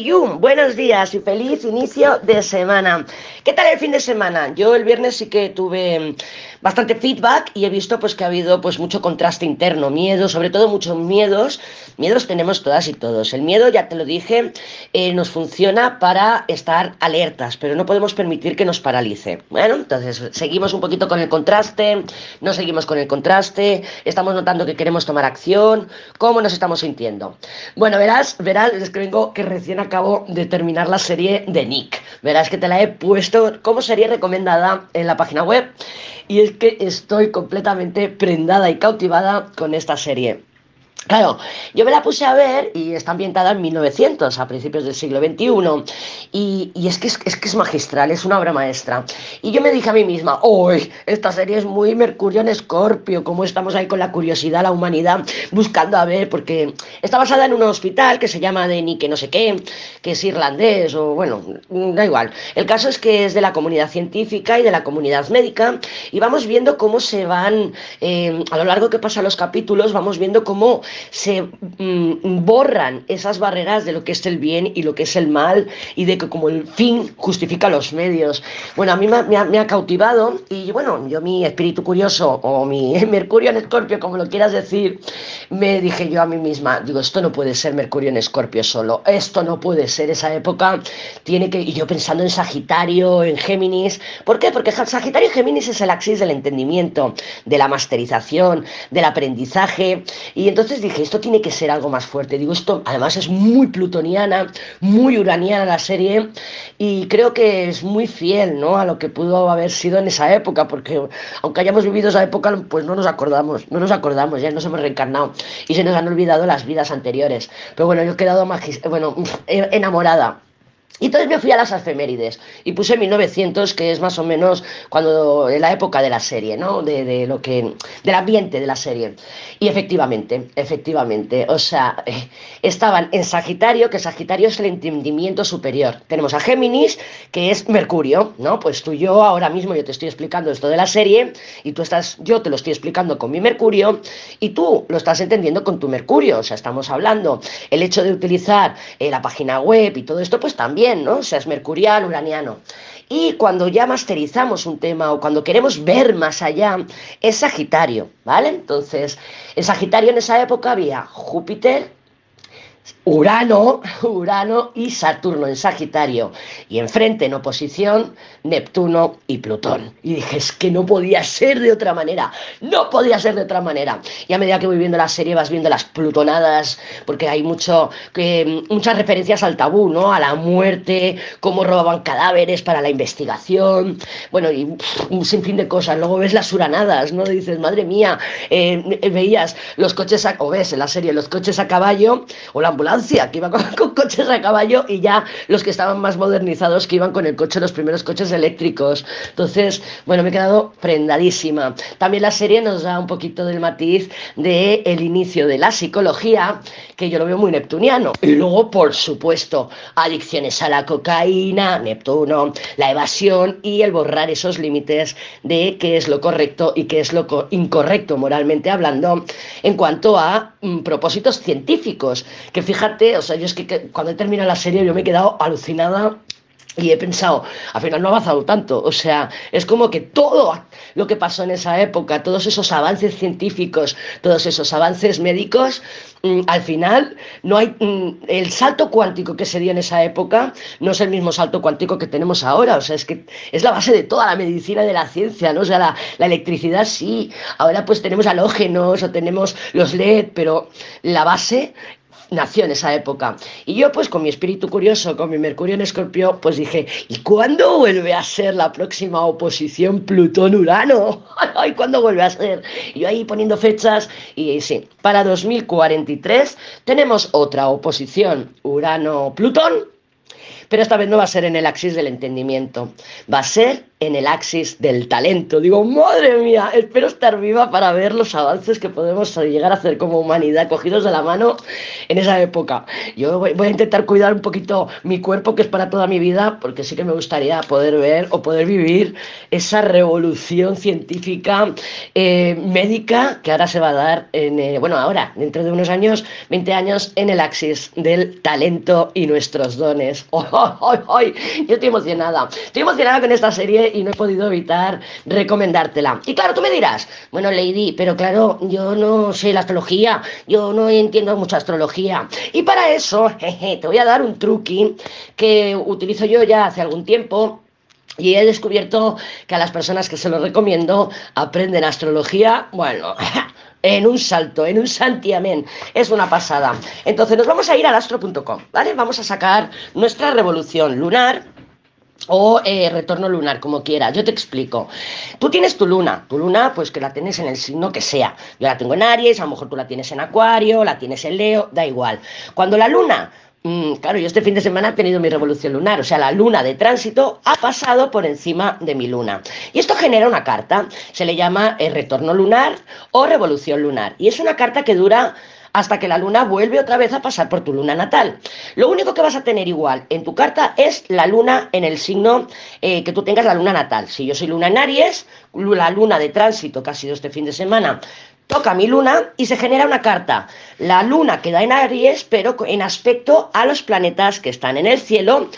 You, buenos días y feliz inicio de semana. ¿Qué tal el fin de semana? Yo el viernes sí que tuve bastante feedback y he visto pues que ha habido pues mucho contraste interno, miedo, sobre todo muchos miedos. Miedos tenemos todas y todos. El miedo, ya te lo dije, eh, nos funciona para estar alertas, pero no podemos permitir que nos paralice. Bueno, entonces seguimos un poquito con el contraste, no seguimos con el contraste, estamos notando que queremos tomar acción, ¿cómo nos estamos sintiendo? Bueno, verás, verás, es que vengo que recién acabo de terminar la serie de Nick. Verás que te la he puesto como serie recomendada en la página web y es que estoy completamente prendada y cautivada con esta serie. Claro, yo me la puse a ver y está ambientada en 1900, a principios del siglo XXI, y, es, que es, que es magistral, es una obra maestra. Y yo me dije a mí misma, hoy esta serie es muy Mercurio en Escorpio, como estamos ahí con la curiosidad, la humanidad, buscando a ver, porque está basada en un hospital que se llama Denny, que no sé qué, que es irlandés, o bueno, da igual. El caso es que es de la comunidad científica y de la comunidad médica, y vamos viendo cómo se van, eh, a lo largo que pasan los capítulos, vamos viendo cómo se mm, borran esas barreras de lo que es el bien y lo que es el mal y de que como el fin justifica los medios. Bueno, a mí me, ha, cautivado y bueno, yo mi espíritu curioso o mi Mercurio en Escorpio, como lo quieras decir, me dije yo a mí misma, digo, esto no puede ser Mercurio en Escorpio solo, esto no puede ser esa época, tiene que, y yo pensando en Sagitario, en Géminis, ¿por qué? Porque Sagitario y Géminis es el axis del entendimiento, de la masterización, del aprendizaje, y entonces dije, esto tiene que ser algo más fuerte. Digo, esto además es muy plutoniana, muy uraniana la serie y creo que es muy fiel ¿no? a lo que pudo haber sido en esa época, porque aunque hayamos vivido esa época, pues no nos acordamos, no nos acordamos, ya nos hemos reencarnado y se nos han olvidado las vidas anteriores. Pero bueno, yo he quedado bueno, enamorada y entonces me fui a las efemérides y puse 1900, que es más o menos cuando en la época de la serie, ¿no? De, lo que del ambiente de la serie. Y efectivamente, efectivamente, o sea, eh, estaban en Sagitario, que Sagitario es el entendimiento superior. Tenemos a Géminis, que es Mercurio, ¿no? Pues tú yo ahora mismo yo te estoy explicando esto de la serie y tú estás yo te lo estoy explicando con mi Mercurio y tú lo estás entendiendo con tu Mercurio, o sea, estamos hablando el hecho de utilizar eh, la página web y todo esto pues también ¿no? O sea, es mercuriano, uraniano. Y cuando ya masterizamos un tema o cuando queremos ver más allá, es Sagitario, ¿vale? Entonces, en Sagitario en esa época había Júpiter, Urano, Urano y Saturno en Sagitario. Y enfrente, en oposición, Neptuno y Plutón. Y dije, es que no podía ser de otra manera. No podía ser de otra manera. Y a medida que voy viendo la serie, vas viendo las plutonadas, porque hay mucho, que, muchas referencias al tabú, ¿no? A la muerte, cómo robaban cadáveres para la investigación. Bueno, y un sinfín de cosas. Luego ves las uranadas, ¿no? dices, madre mía, eh, veías los coches, a, o ves en la serie los coches a caballo o la ambulancia, que iba con, coches a caballo y ya los que estaban más modernizados que iban con el coche, los primeros coches eléctricos. Entonces, bueno, me he quedado prendadísima. También la serie nos da un poquito del matiz de el inicio de la psicología, que yo lo veo muy neptuniano. Y luego, por supuesto, adicciones a la cocaína, Neptuno, la evasión y el borrar esos límites de qué es lo correcto y qué es lo incorrecto moralmente hablando en cuanto a mm, propósitos científicos, que fíjate, o sea, yo es que, cuando he terminado la serie yo me he quedado alucinada y he pensado, al final no ha avanzado tanto, o sea, es como que todo lo que pasó en esa época, todos esos avances científicos, todos esos avances médicos, mm, al final no hay mm, el salto cuántico que se dio en esa época no es el mismo salto cuántico que tenemos ahora, o sea, es que es la base de toda la medicina de la ciencia, ¿no? O sea, la, la electricidad sí, ahora pues tenemos halógenos o tenemos los LED, pero la base nació en esa época. Y yo, pues con mi espíritu curioso, con mi Mercurio en Escorpio, pues dije, ¿y cuándo vuelve a ser la próxima oposición Plutón-Urano? ¿Y cuándo vuelve a ser? Y yo ahí poniendo fechas, y sí, para 2043 tenemos otra oposición Urano-Plutón pero esta vez no va a ser en el axis del entendimiento, va a ser en el axis del talento. Digo, madre mía, espero estar viva para ver los avances que podemos llegar a hacer como humanidad, cogidos de la mano en esa época. Yo voy, a intentar cuidar un poquito mi cuerpo, que es para toda mi vida, porque sí que me gustaría poder ver o poder vivir esa revolución científica, eh, médica, que ahora se va a dar en, eh, bueno, ahora, dentro de unos años, 20 años, en el axis del talento y nuestros dones. ¡Ay, Yo estoy emocionada. Estoy emocionada con esta serie y no he podido evitar recomendártela. Y claro, tú me dirás, bueno, Lady, pero claro, yo no sé la astrología, yo no entiendo mucha astrología. Y para eso, jeje, te voy a dar un truqui que utilizo yo ya hace algún tiempo y he descubierto que a las personas que se lo recomiendo aprenden astrología, bueno, en un salto, en un santiamén. Es una pasada. Entonces nos vamos a ir al astro.com, ¿vale? Vamos a sacar nuestra revolución lunar o eh, retorno lunar, como quieras. Yo te explico. Tú tienes tu luna, tu luna pues que la tienes en el signo que sea. Yo la tengo en Aries, a lo mejor tú la tienes en Acuario, la tienes en Leo, da igual. Cuando la luna mm, claro, yo este fin de semana he tenido mi revolución lunar, o sea, la luna de tránsito ha pasado por encima de mi luna. Y esto genera una carta, se le llama el retorno lunar o revolución lunar. Y es una carta que dura hasta que la luna vuelve otra vez a pasar por tu luna natal. Lo único que vas a tener igual en tu carta es la luna en el signo eh, que tú tengas la luna natal. Si yo soy luna en Aries, la luna de tránsito que ha sido este fin de semana toca mi luna y se genera una carta. La luna queda en Aries, pero en aspecto a los planetas que están en el cielo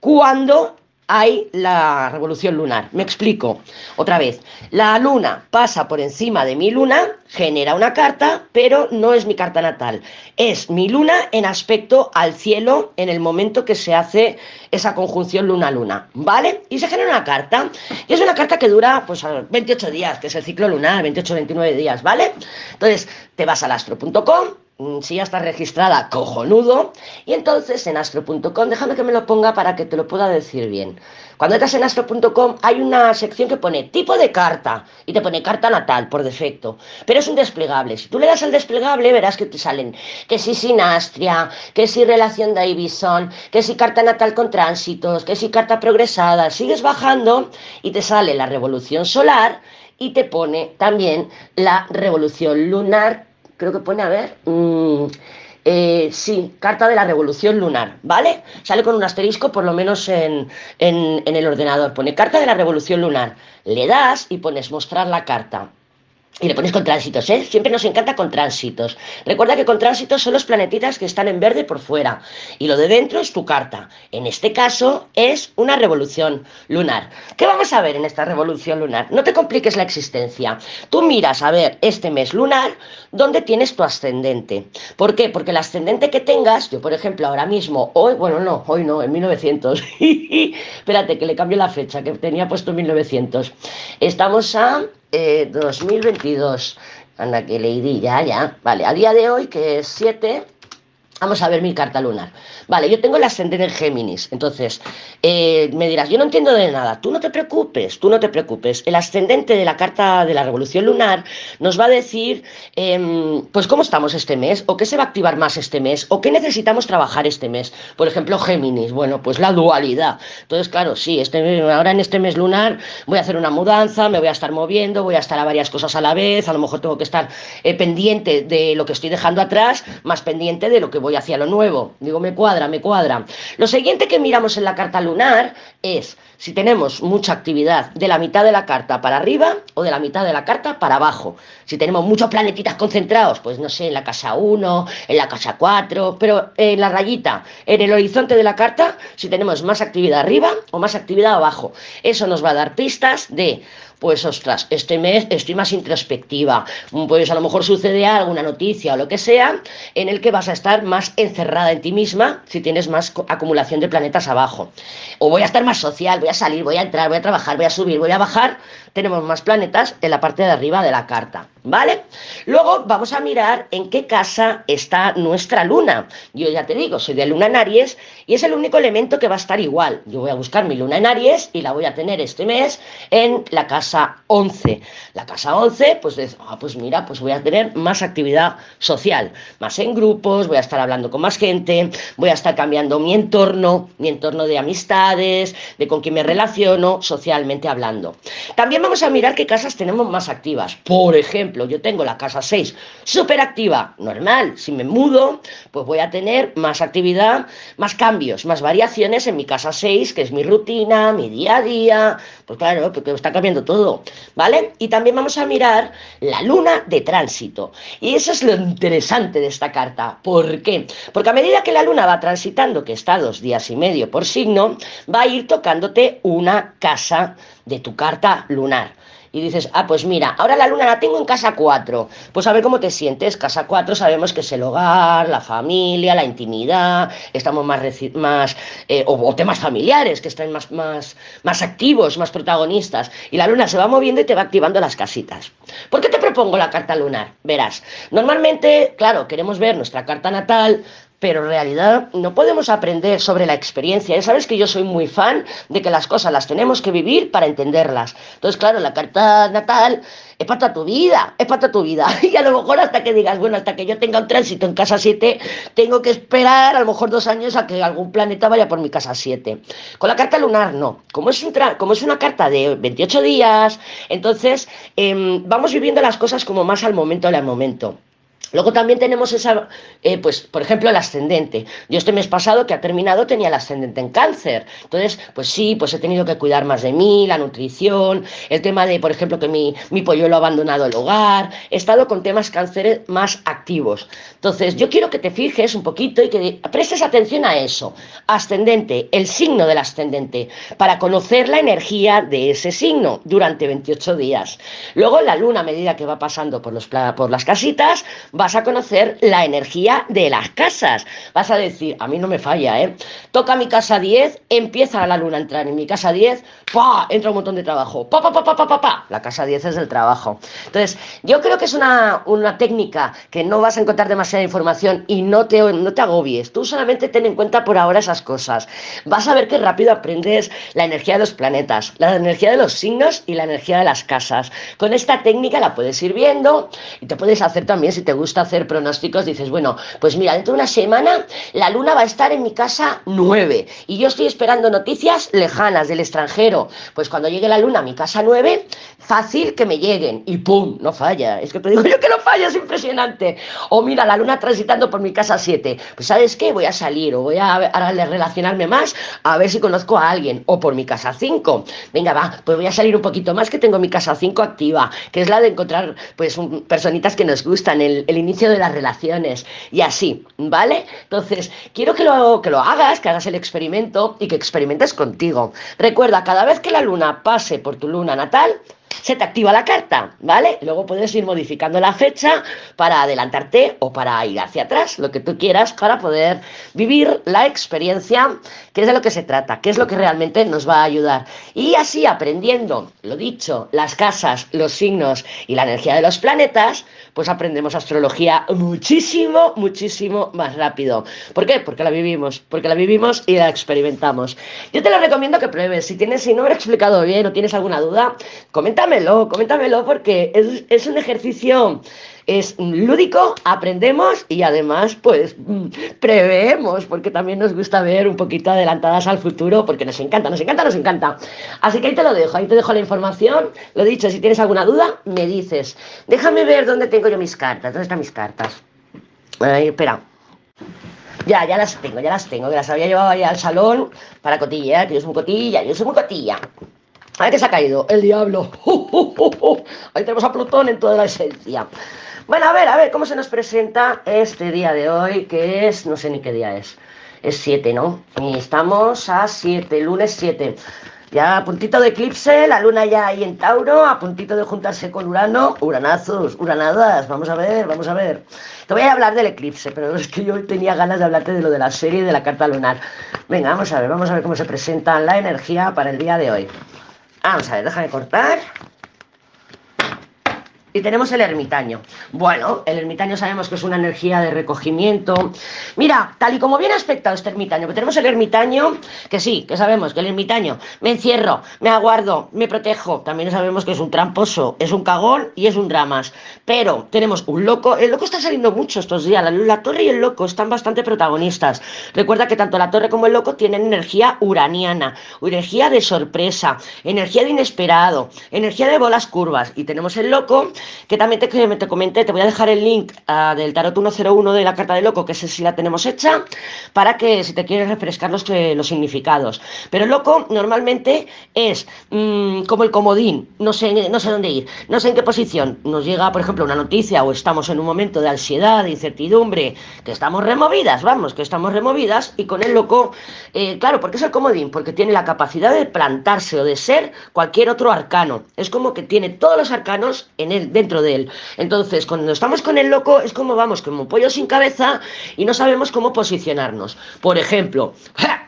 cuando hay la revolución lunar. Me explico. Otra vez, la luna pasa por encima de mi luna, genera una carta, pero no es mi carta natal. Es mi luna en aspecto al cielo en el momento que se hace esa conjunción luna-luna. ¿Vale? Y se genera una carta. Y es una carta que dura pues 28 días, que es el ciclo lunar, 28-29 días, ¿vale? Entonces, te vas al astro.com, si ya está registrada, cojonudo. Y entonces en astro.com, déjame que me lo ponga para que te lo pueda decir bien. Cuando entras en astro.com hay una sección que pone tipo de carta y te pone carta natal por defecto, pero es un desplegable. Si tú le das al desplegable verás que te salen que si sinastria, que si relación de Ibison, que si carta natal con tránsitos, que si carta progresada. Sigues bajando y te sale la revolución solar y te pone también la revolución lunar creo que pone, a ver, mm, eh, sí, carta de la revolución lunar, ¿vale? Sale con un asterisco por lo menos en, en, en el ordenador, pone carta de la revolución lunar. Le das y pones mostrar la carta. Y le pones con tránsitos, ¿eh? Siempre nos encanta con tránsitos. Recuerda que con tránsitos son los planetitas que están en verde por fuera. Y lo de dentro es tu carta. En este caso es una revolución lunar. ¿Qué vamos a ver en esta revolución lunar? No te compliques la existencia. Tú miras a ver este mes lunar dónde tienes tu ascendente. ¿Por qué? Porque el ascendente que tengas, yo por ejemplo ahora mismo, hoy, bueno, no, hoy no, en 1900. Espérate que le cambio la fecha que tenía puesto en 1900. Estamos a 2022. Eh, Anda, que leí ya, ya. Vale, a día de hoy, que es 7, Vamos a ver mi carta lunar. Vale, yo tengo el ascendente en Géminis. Entonces, eh, me dirás, yo no entiendo de nada. Tú no te preocupes, tú no te preocupes. El ascendente de la carta de la revolución lunar nos va a decir, em, pues, cómo estamos este mes, o qué se va a activar más este mes, o qué necesitamos trabajar este mes. Por ejemplo, Géminis. Bueno, pues la dualidad. Entonces, claro, sí, este, ahora en este mes lunar voy a hacer una mudanza, me voy a estar moviendo, voy a estar a varias cosas a la vez. A lo mejor tengo que estar eh, pendiente de lo que estoy dejando atrás, más pendiente de lo que voy hacia lo nuevo. Digo, me cuadra, me cuadra. Lo siguiente que miramos en la carta lunar es si tenemos mucha actividad de la mitad de la carta para arriba o de la mitad de la carta para abajo. Si tenemos muchos planetitas concentrados, pues no sé, en la casa 1, en la casa 4, pero en la rayita, en el horizonte de la carta, si tenemos más actividad arriba o más actividad abajo. Eso nos va a dar pistas de pues ostras, este mes estoy más introspectiva, pues a lo mejor sucede alguna noticia o lo que sea en el que vas a estar más encerrada en ti misma si tienes más acumulación de planetas abajo. O voy a estar más social, voy a salir, voy a entrar, voy a trabajar, voy a subir, voy a bajar, tenemos más planetas en la parte de arriba de la carta, ¿vale? Luego vamos a mirar en qué casa está nuestra luna. Yo ya te digo, soy de luna en Aries y es el único elemento que va a estar igual. Yo voy a buscar mi luna en Aries y la voy a tener este mes en la casa 11. La casa 11, pues, ah, pues mira, pues voy a tener más actividad social, más en grupos, voy a estar hablando con más gente, voy a estar cambiando mi entorno, mi entorno de amistades, de con quién me relaciono, socialmente hablando. También vamos a mirar qué casas tenemos más activas. Por ejemplo, yo tengo la casa 6 súper activa, normal. Si me mudo, pues voy a tener más actividad, más cambios, más variaciones en mi casa 6, que es mi rutina, mi día a día. Pues claro, porque está cambiando todo, ¿vale? Y también vamos a mirar la luna de tránsito. Y eso es lo interesante de esta carta. ¿Por qué? Porque a medida que la luna va transitando, que está dos días y medio por signo, va a ir tocándote una casa de tu carta lunar. Y dices, ah, pues mira, ahora la luna la tengo en casa 4. Pues a ver cómo te sientes. Casa 4 sabemos que es el hogar, la familia, la intimidad, estamos más, más eh, o, temas familiares que están más, más, más activos, más protagonistas. Y la luna se va moviendo y te va activando las casitas. ¿Por qué te propongo la carta lunar? Verás, normalmente, claro, queremos ver nuestra carta natal pero en realidad no podemos aprender sobre la experiencia. Ya sabes que yo soy muy fan de que las cosas las tenemos que vivir para entenderlas. Entonces, claro, la carta natal es para tu vida, es para tu vida. Y a lo mejor hasta que digas, bueno, hasta que yo tenga un tránsito en casa 7, tengo que esperar a lo mejor dos años a que algún planeta vaya por mi casa 7. Con la carta lunar no. Como es, una carta de 28 días, entonces em, vamos viviendo las cosas como más al momento al momento. Luego también tenemos esa, eh, pues, por ejemplo, el ascendente. Yo este mes pasado que ha terminado tenía el ascendente en cáncer. Entonces, pues sí, pues he tenido que cuidar más de mí, la nutrición, el tema de, por ejemplo, que mi, mi polluelo ha abandonado el hogar. He estado con temas cánceres más activos. Entonces, yo quiero que te fijes un poquito y que prestes atención a eso. Ascendente, el signo del ascendente, para conocer la energía de ese signo durante 28 días. Luego, la luna, a medida que va pasando por, los, por las casitas, vas a conocer la energía de las casas. Vas a decir, a mí no me falla, ¿eh? Toca mi casa 10, empieza la luna a entrar en mi casa 10, ¡pa! Entra un montón de trabajo. ¡Pa, pa, pa, pa, pa, pa, La casa 10 es el trabajo. Entonces, yo creo que es una, una técnica que no vas a encontrar demasiada información y no te, no te agobies. Tú solamente ten en cuenta por ahora esas cosas. Vas a ver qué rápido aprendes la energía de los planetas, la energía de los signos y la energía de las casas. Con esta técnica la puedes ir viendo y te puedes hacer también si te gusta hacer pronósticos, dices, bueno, pues mira, dentro de una semana la luna va a estar en mi casa 9 y yo estoy esperando noticias lejanas del extranjero. Pues cuando llegue la luna a mi casa 9, fácil que me lleguen y ¡pum! No falla. Es que te digo yo que no falla, es impresionante. O mira, la luna transitando por mi casa 7. Pues ¿sabes qué? Voy a salir o voy a, a relacionarme más a ver si conozco a alguien. O por mi casa 5. Venga, va, pues voy a salir un poquito más que tengo mi casa 5 activa, que es la de encontrar pues personitas que nos gustan, el inicio de las relaciones y así, ¿vale? Entonces, quiero que lo, que lo hagas, que hagas el experimento y que experimentes contigo. Recuerda, cada vez que la luna pase por tu luna natal, se te activa la carta, ¿vale? Luego puedes ir modificando la fecha para adelantarte o para ir hacia atrás, lo que tú quieras, para poder vivir la experiencia, que es de lo que se trata, que es lo que realmente nos va a ayudar. Y así aprendiendo, lo dicho, las casas, los signos y la energía de los planetas, pues aprendemos astrología muchísimo, muchísimo más rápido. ¿Por qué? Porque la vivimos, porque la vivimos y la experimentamos. Yo te lo recomiendo que pruebes. Si tienes, si no me lo he explicado bien o tienes alguna duda, coméntamelo, coméntamelo porque es, es un ejercicio es lúdico, aprendemos y además pues preveemos, porque también nos gusta ver un poquito adelantadas al futuro, porque nos encanta, nos encanta, nos encanta. Así que ahí te lo dejo, ahí te dejo la información. Lo dicho, si tienes alguna duda, me dices. Déjame ver dónde tengo yo mis cartas, dónde están mis cartas. Ahí, espera. Ya, ya las tengo, ya las tengo, que las había llevado ahí al salón para cotilla, que yo soy muy cotilla, yo soy muy cotilla. A ver qué se ha caído, el diablo. Ahí tenemos a Plutón en toda la esencia. Bueno, a ver, a ver, ¿cómo se nos presenta este día de hoy? Que es, no sé ni qué día es. Es 7, ¿no? Y estamos a 7, lunes 7. Ya a puntito de eclipse, la luna ya ahí en Tauro, a puntito de juntarse con Urano, uranazos, uranadas, vamos a ver, vamos a ver. Te voy a hablar del eclipse, pero es que yo tenía ganas de hablarte de lo de la serie de la carta lunar. Venga, vamos a ver, vamos a ver cómo se presenta la energía para el día de hoy. Vamos a ver, déjame cortar. Y tenemos el ermitaño. Bueno, el ermitaño sabemos que es una energía de recogimiento. Mira, tal y como viene aspectado este ermitaño, que tenemos el ermitaño, que sí, que sabemos que el ermitaño me encierro, me aguardo, me protejo. También sabemos que es un tramposo, es un cagón y es un dramas. Pero tenemos un loco. El loco está saliendo mucho estos días. La, la torre y el loco están bastante protagonistas. Recuerda que tanto la torre como el loco tienen energía uraniana, energía de sorpresa, energía de inesperado, energía de bolas curvas. Y tenemos el loco que también te, te comenté, te voy a dejar el link uh, del tarot 101 de la carta de loco, que sé si la tenemos hecha, para que si te quieres refrescar los, los significados. Pero loco normalmente es mmm, como el comodín, no sé, no sé dónde ir, no sé en qué posición. Nos llega, por ejemplo, una noticia o estamos en un momento de ansiedad, de incertidumbre, que estamos removidas, vamos, que estamos removidas, y con el loco, eh, claro, porque es el comodín, porque tiene la capacidad de plantarse o de ser cualquier otro arcano. Es como que tiene todos los arcanos en él, dentro de él. Entonces, cuando estamos con el loco, es como vamos, como pollo sin cabeza y no sabemos cómo posicionarnos. Por ejemplo,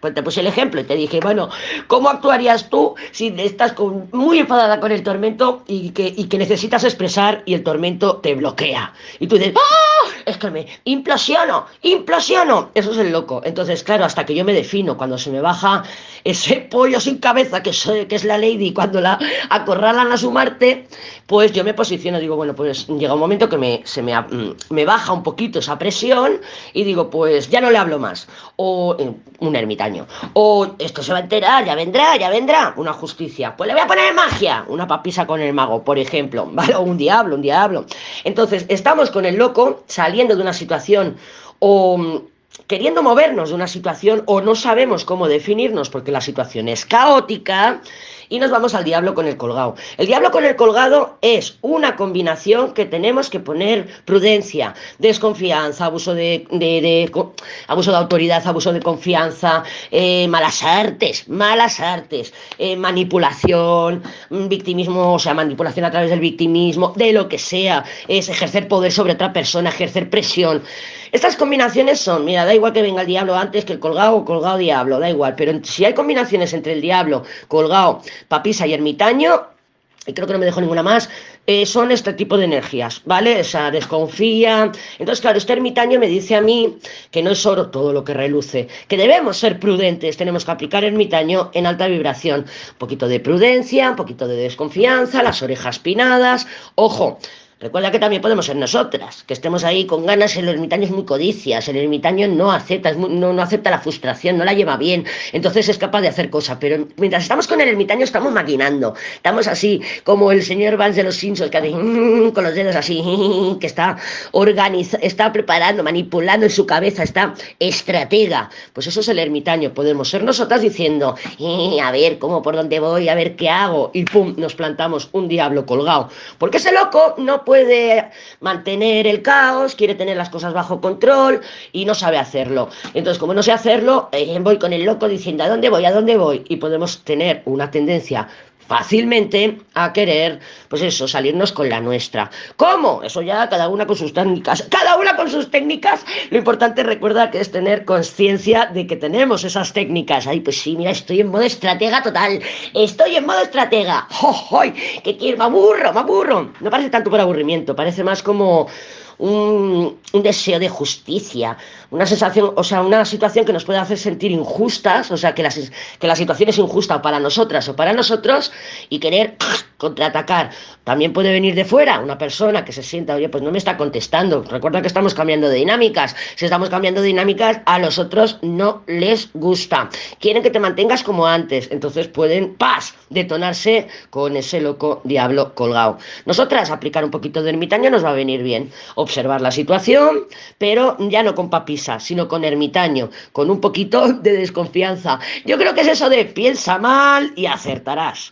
pues te puse el ejemplo y te dije, bueno, ¿cómo actuarías tú si estás muy enfadada con el tormento y que, necesitas expresar y el tormento te bloquea? Y tú dices, ¡ah! Es que me implosiono, implosiono. Eso es el loco. Entonces, claro, hasta que yo me defino, cuando se me baja ese pollo sin cabeza que es la lady, cuando la acorralan a su Marte, pues yo me posiciono digo, bueno, pues llega un momento que me, se me, mm, me baja un poquito esa presión y digo, pues ya no le hablo más. O eh, un ermitaño. O esto se va a enterar, ya vendrá, ya vendrá. Una justicia. Pues le voy a poner magia. Una papisa con el mago, por ejemplo. ¿Vale? O un diablo, un diablo. Entonces, estamos con el loco saliendo de una situación o queriendo movernos de una situación o no sabemos cómo definirnos porque la situación es caótica y nos vamos al diablo con el colgado. El diablo con el colgado es una combinación que tenemos que poner prudencia, desconfianza, abuso de, abuso de autoridad, abuso de confianza, eh, malas artes, malas artes, eh, manipulación, victimismo, o sea, manipulación a través del victimismo, de lo que sea, es ejercer poder sobre otra persona, ejercer presión. Estas combinaciones son, mira, da igual que venga el diablo antes que el colgado o colgado diablo, da igual, pero si hay combinaciones entre el diablo, colgado, papisa y ermitaño, y creo que no me dejo ninguna más, eh, son este tipo de energías, ¿vale? O sea, desconfía. Entonces, claro, este ermitaño me dice a mí que no es oro todo lo que reluce, que debemos ser prudentes, tenemos que aplicar ermitaño en alta vibración. Un poquito de prudencia, un poquito de desconfianza, las orejas pinadas. Ojo, Recuerda que también podemos ser nosotras, que estemos ahí con ganas, el ermitaño es muy codicias, el ermitaño no acepta, no, no, acepta la frustración, no la lleva bien, entonces es capaz de hacer cosas, pero mientras estamos con el ermitaño estamos maquinando, estamos así, como el señor Vance de los Simpsons, que hace con los dedos así, que está organizando, está preparando, manipulando en su cabeza, está estratega, pues eso es el ermitaño, podemos ser nosotras diciendo, a ver, ¿cómo, por dónde voy, a ver qué hago, y pum, nos plantamos un diablo colgado, porque ese loco no puede mantener el caos, quiere tener las cosas bajo control y no sabe hacerlo. Entonces, como no sé hacerlo, eh, voy con el loco diciendo, ¿a dónde voy? ¿A dónde voy? Y podemos tener una tendencia fácilmente a querer, pues eso, salirnos con la nuestra. ¿Cómo? Eso ya cada una con sus técnicas. Cada una con sus técnicas. Lo importante recuerda que es tener conciencia de que tenemos esas técnicas. Ay, pues sí, mira, estoy en modo estratega total. Estoy en modo estratega. ¡Oh, que quiero! Me aburro, me aburro. No parece tanto por aburrimiento, parece más como un, deseo de justicia, una sensación, o sea, una situación que nos puede hacer sentir injustas, o sea, que la, que la situación es injusta para nosotras o para nosotros y querer contraatacar. También puede venir de fuera una persona que se sienta, oye, pues no me está contestando. Recuerda que estamos cambiando de dinámicas. Si estamos cambiando de dinámicas, a los otros no les gusta. Quieren que te mantengas como antes. Entonces pueden, ¡paz!, detonarse con ese loco diablo colgado. Nosotras, aplicar un poquito de ermitaño nos va a venir bien observar la situación, pero ya no con papisa, sino con ermitaño, con un poquito de desconfianza. Yo creo que es eso de piensa mal y acertarás.